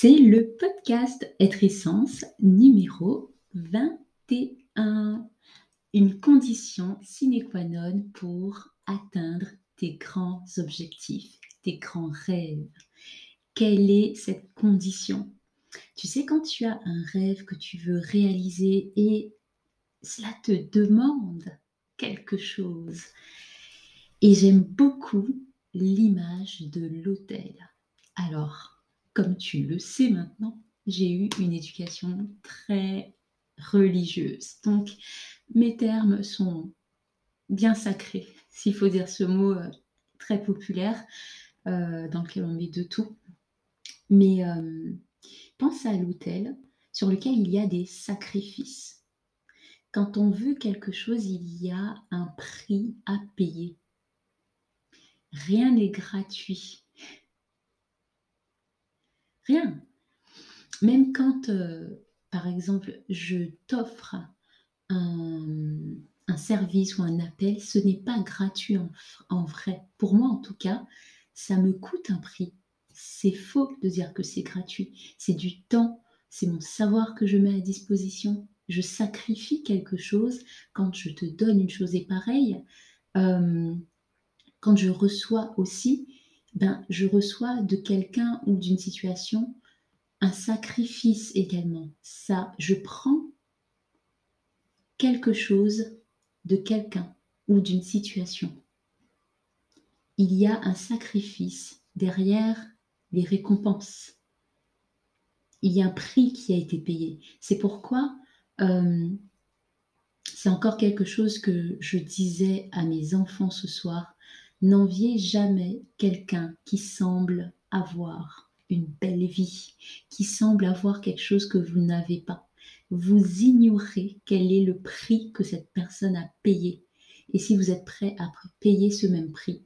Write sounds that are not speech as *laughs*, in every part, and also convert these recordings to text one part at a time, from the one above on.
C'est le podcast Être Essence numéro 21. Une condition sine qua non pour atteindre tes grands objectifs, tes grands rêves. Quelle est cette condition? Tu sais, quand tu as un rêve que tu veux réaliser et cela te demande quelque chose. Et j'aime beaucoup l'image de l'hôtel. Alors, comme tu le sais maintenant, j'ai eu une éducation très religieuse. Donc, mes termes sont bien sacrés, *laughs* s'il faut dire ce mot euh, très populaire, euh, dans lequel on met de tout. Mais euh, pense à l'hôtel sur lequel il y a des sacrifices. Quand on veut quelque chose, il y a un prix à payer. Rien n'est gratuit. Rien. Même quand, euh, par exemple, je t'offre un, service ou un appel, ce n'est pas gratuit en, vrai. Pour moi, en tout cas, ça me coûte un prix. C'est faux de dire que c'est gratuit. C'est du temps, c'est mon savoir que je mets à disposition. Je sacrifie quelque chose quand je te donne une chose et pareille. Euh, quand je reçois aussi, ben, je reçois de quelqu'un ou d'une situation un sacrifice également. Ça, je prends quelque chose de quelqu'un ou d'une situation. Il y a un sacrifice derrière les récompenses. Il y a un prix qui a été payé. C'est pourquoi euh, c'est encore quelque chose que je disais à mes enfants ce soir. N'enviez jamais quelqu'un qui semble avoir une belle vie, qui semble avoir quelque chose que vous n'avez pas. Vous ignorez quel est le prix que cette personne a payé. Et si vous êtes prêt à payer ce même prix,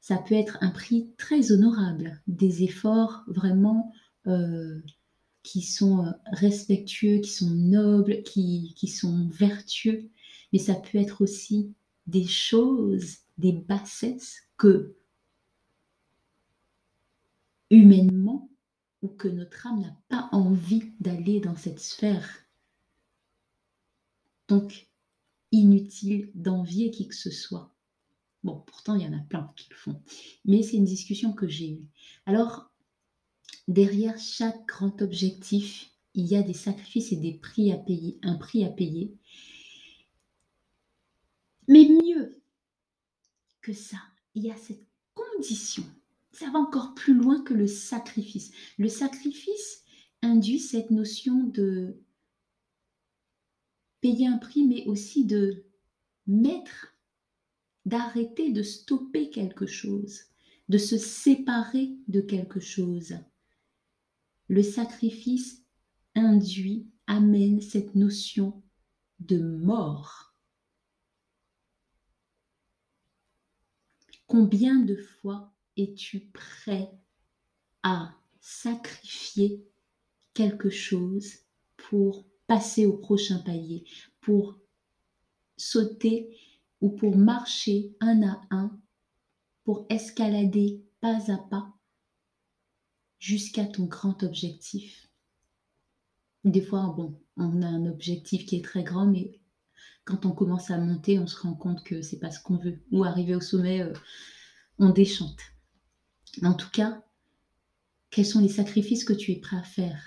ça peut être un prix très honorable, des efforts vraiment euh, qui sont euh, respectueux, qui sont nobles, qui, qui sont vertueux, mais ça peut être aussi des choses des bassesses que humainement ou que notre âme n'a pas envie d'aller dans cette sphère. Donc, inutile d'envier qui que ce soit. Bon, pourtant, il y en a plein qui le font. Mais c'est une discussion que j'ai eue. Alors, derrière chaque grand objectif, il y a des sacrifices et des prix à payer, un prix à payer. Mais mieux, que ça, il y a cette condition. Ça va encore plus loin que le sacrifice. Le sacrifice induit cette notion de payer un prix, mais aussi de mettre, d'arrêter, de stopper quelque chose, de se séparer de quelque chose. Le sacrifice induit, amène cette notion de mort. Combien de fois es-tu prêt à sacrifier quelque chose pour passer au prochain palier, pour sauter ou pour marcher un à un, pour escalader pas à pas jusqu'à ton grand objectif? Des fois, bon, on a un objectif qui est très grand, mais quand on commence à monter, on se rend compte que c'est pas ce qu'on veut. Ou arriver au sommet, euh, on déchante. En tout cas, quels sont les sacrifices que tu es prêt à faire?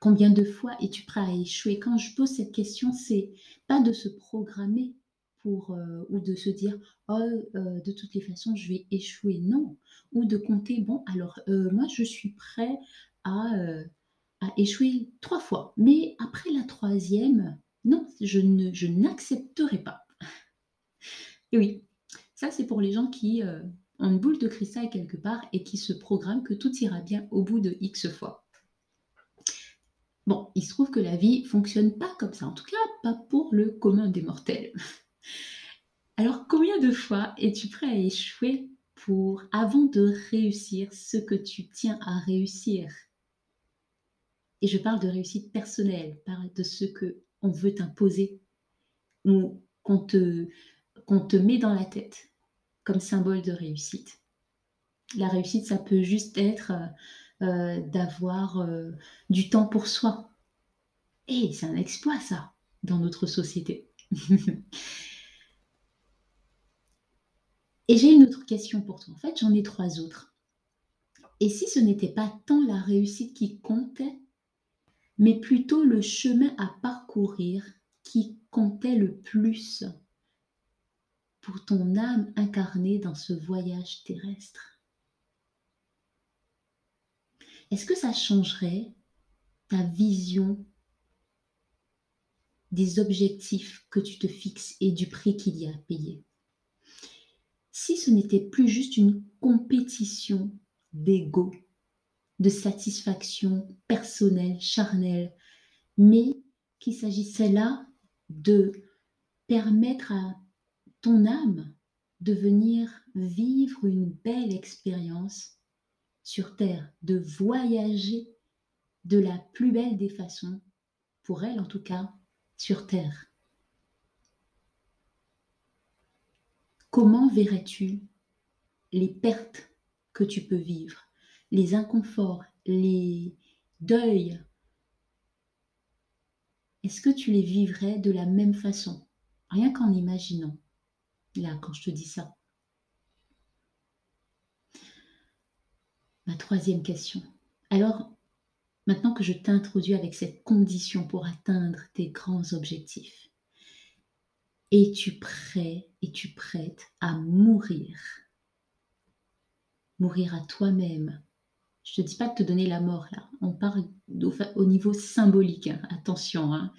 Combien de fois es-tu prêt à échouer? Quand je pose cette question, c'est pas de se programmer pour euh, ou de se dire oh euh, de toutes les façons je vais échouer non. Ou de compter bon alors moi je suis prêt à, à échouer trois fois. Mais après la troisième non, je, n'accepterai pas. Et oui, ça c'est pour les gens qui euh, ont une boule de cristal quelque part et qui se programment que tout ira bien au bout de X fois. Bon, il se trouve que la vie fonctionne pas comme ça, en tout cas pas pour le commun des mortels. Alors combien de fois es-tu prêt à échouer pour avant de réussir ce que tu tiens à réussir? Et je parle de réussite personnelle, parle de ce que on veut t'imposer ou qu'on te, qu'on te met dans la tête comme symbole de réussite. La réussite, ça peut juste être euh, d'avoir euh, du temps pour soi. Et c'est un exploit ça, dans notre société. *laughs* Et j'ai une autre question pour toi. En fait, j'en ai trois autres. Et si ce n'était pas tant la réussite qui comptait, mais plutôt le chemin à parcourir qui comptait le plus pour ton âme incarnée dans ce voyage terrestre. Est-ce que ça changerait ta vision des objectifs que tu te fixes et du prix qu'il y a à payer? Si ce n'était plus juste une compétition d'ego, de satisfaction personnelle, charnelle, mais qu'il s'agissait là de permettre à ton âme de venir vivre une belle expérience sur Terre, de voyager de la plus belle des façons, pour elle en tout cas, sur Terre. Comment verrais-tu les pertes que tu peux vivre, les inconforts, les deuils Est-ce que tu les vivrais de la même façon, rien qu'en imaginant Là, quand je te dis ça. Ma troisième question. Alors, maintenant que je t'introduis avec cette condition pour atteindre tes grands objectifs, es-tu prêt, es-tu prête à mourir? Mourir à toi-même. Je ne te dis pas de te donner la mort là. On parle au, niveau symbolique. Attention, hein.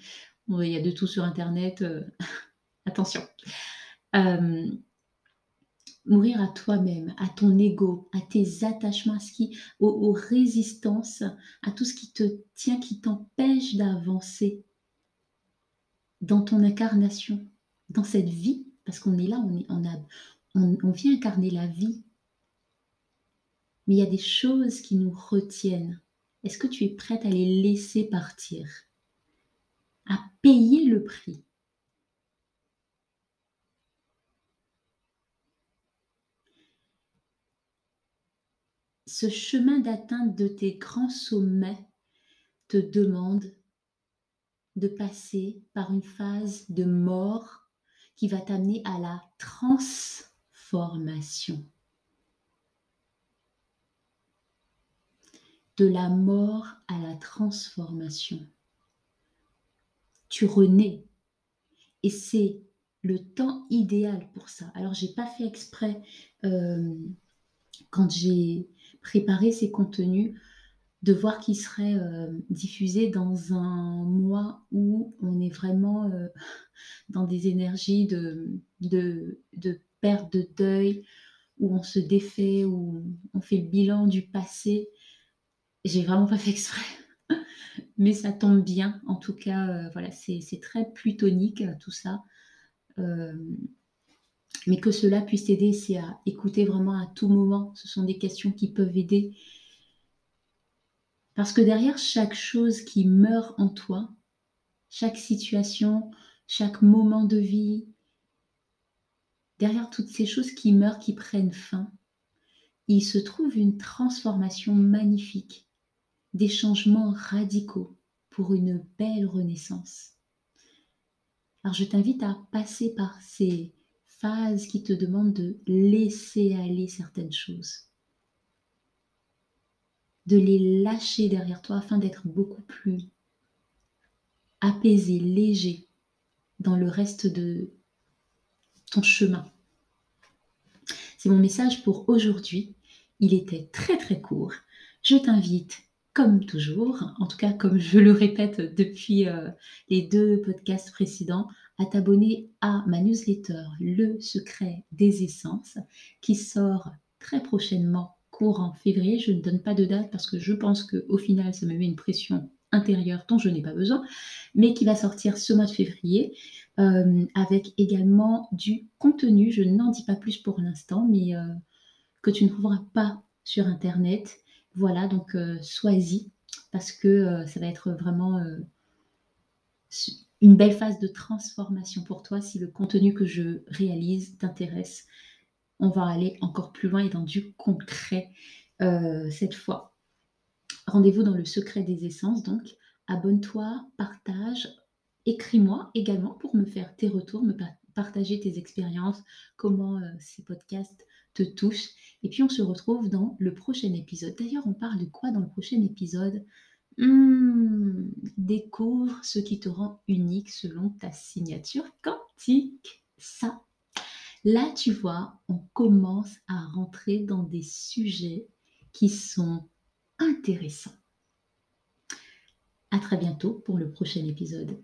il y a de tout sur Internet. Euh, *laughs* attention. Euh, mourir à toi-même, à ton ego, à tes attachements, à aux, résistances, à tout ce qui te tient, qui t'empêche d'avancer dans ton incarnation, dans cette vie, parce qu'on est là, on, est, on vient incarner la vie. Mais il y a des choses qui nous retiennent. Est-ce que tu es prête à les laisser partir? À payer le prix ce chemin d'atteinte de tes grands sommets te demande de passer par une phase de mort qui va t'amener à la transformation. De la mort à la transformation. Tu renais. Et c'est le temps idéal pour ça. Alors, j'ai pas fait exprès euh, quand j'ai préparer ces contenus, de voir qu'ils seraient euh, diffusés dans un mois où on est vraiment euh, dans des énergies de, de, de, perte, de deuil, où on se défait, où on fait le bilan du passé. J'ai vraiment pas fait exprès. Mais ça tombe bien, en tout cas, euh, voilà, c'est très plutonique tout ça mais que cela puisse t'aider, c'est à écouter vraiment à tout moment. Ce sont des questions qui peuvent aider. Parce que derrière chaque chose qui meurt en toi, chaque situation, chaque moment de vie, derrière toutes ces choses qui meurent, qui prennent fin, il se trouve une transformation magnifique, des changements radicaux pour une belle renaissance. Alors je t'invite à passer par ces phase qui te demande de laisser aller certaines choses, de les lâcher derrière toi afin d'être beaucoup plus apaisé, léger dans le reste de ton chemin. C'est mon message pour aujourd'hui. Il était très très court. Je t'invite, comme toujours, en tout cas comme je le répète depuis euh, les deux podcasts précédents, à t'abonner à ma newsletter Le secret des essences qui sort très prochainement courant février. Je ne donne pas de date parce que je pense qu'au final ça me met une pression intérieure dont je n'ai pas besoin, mais qui va sortir ce mois de février euh, avec également du contenu. Je n'en dis pas plus pour l'instant, mais euh, que tu ne trouveras pas sur internet. Voilà, donc euh, sois-y parce que ça va être vraiment une belle phase de transformation pour toi si le contenu que je réalise t'intéresse. On va aller encore plus loin et dans du concret euh, cette fois. Rendez-vous dans le secret des essences, donc abonne-toi, partage, écris-moi également pour me faire tes retours, me partager tes expériences, comment euh, ces podcasts te touchent. Et puis on se retrouve dans le prochain épisode. D'ailleurs, on parle de quoi dans le prochain épisode? Hmm, Découvre ce qui te rend unique selon ta signature quantique. Ça, là, tu vois, on commence à rentrer dans des sujets qui sont intéressants. À très bientôt pour le prochain épisode.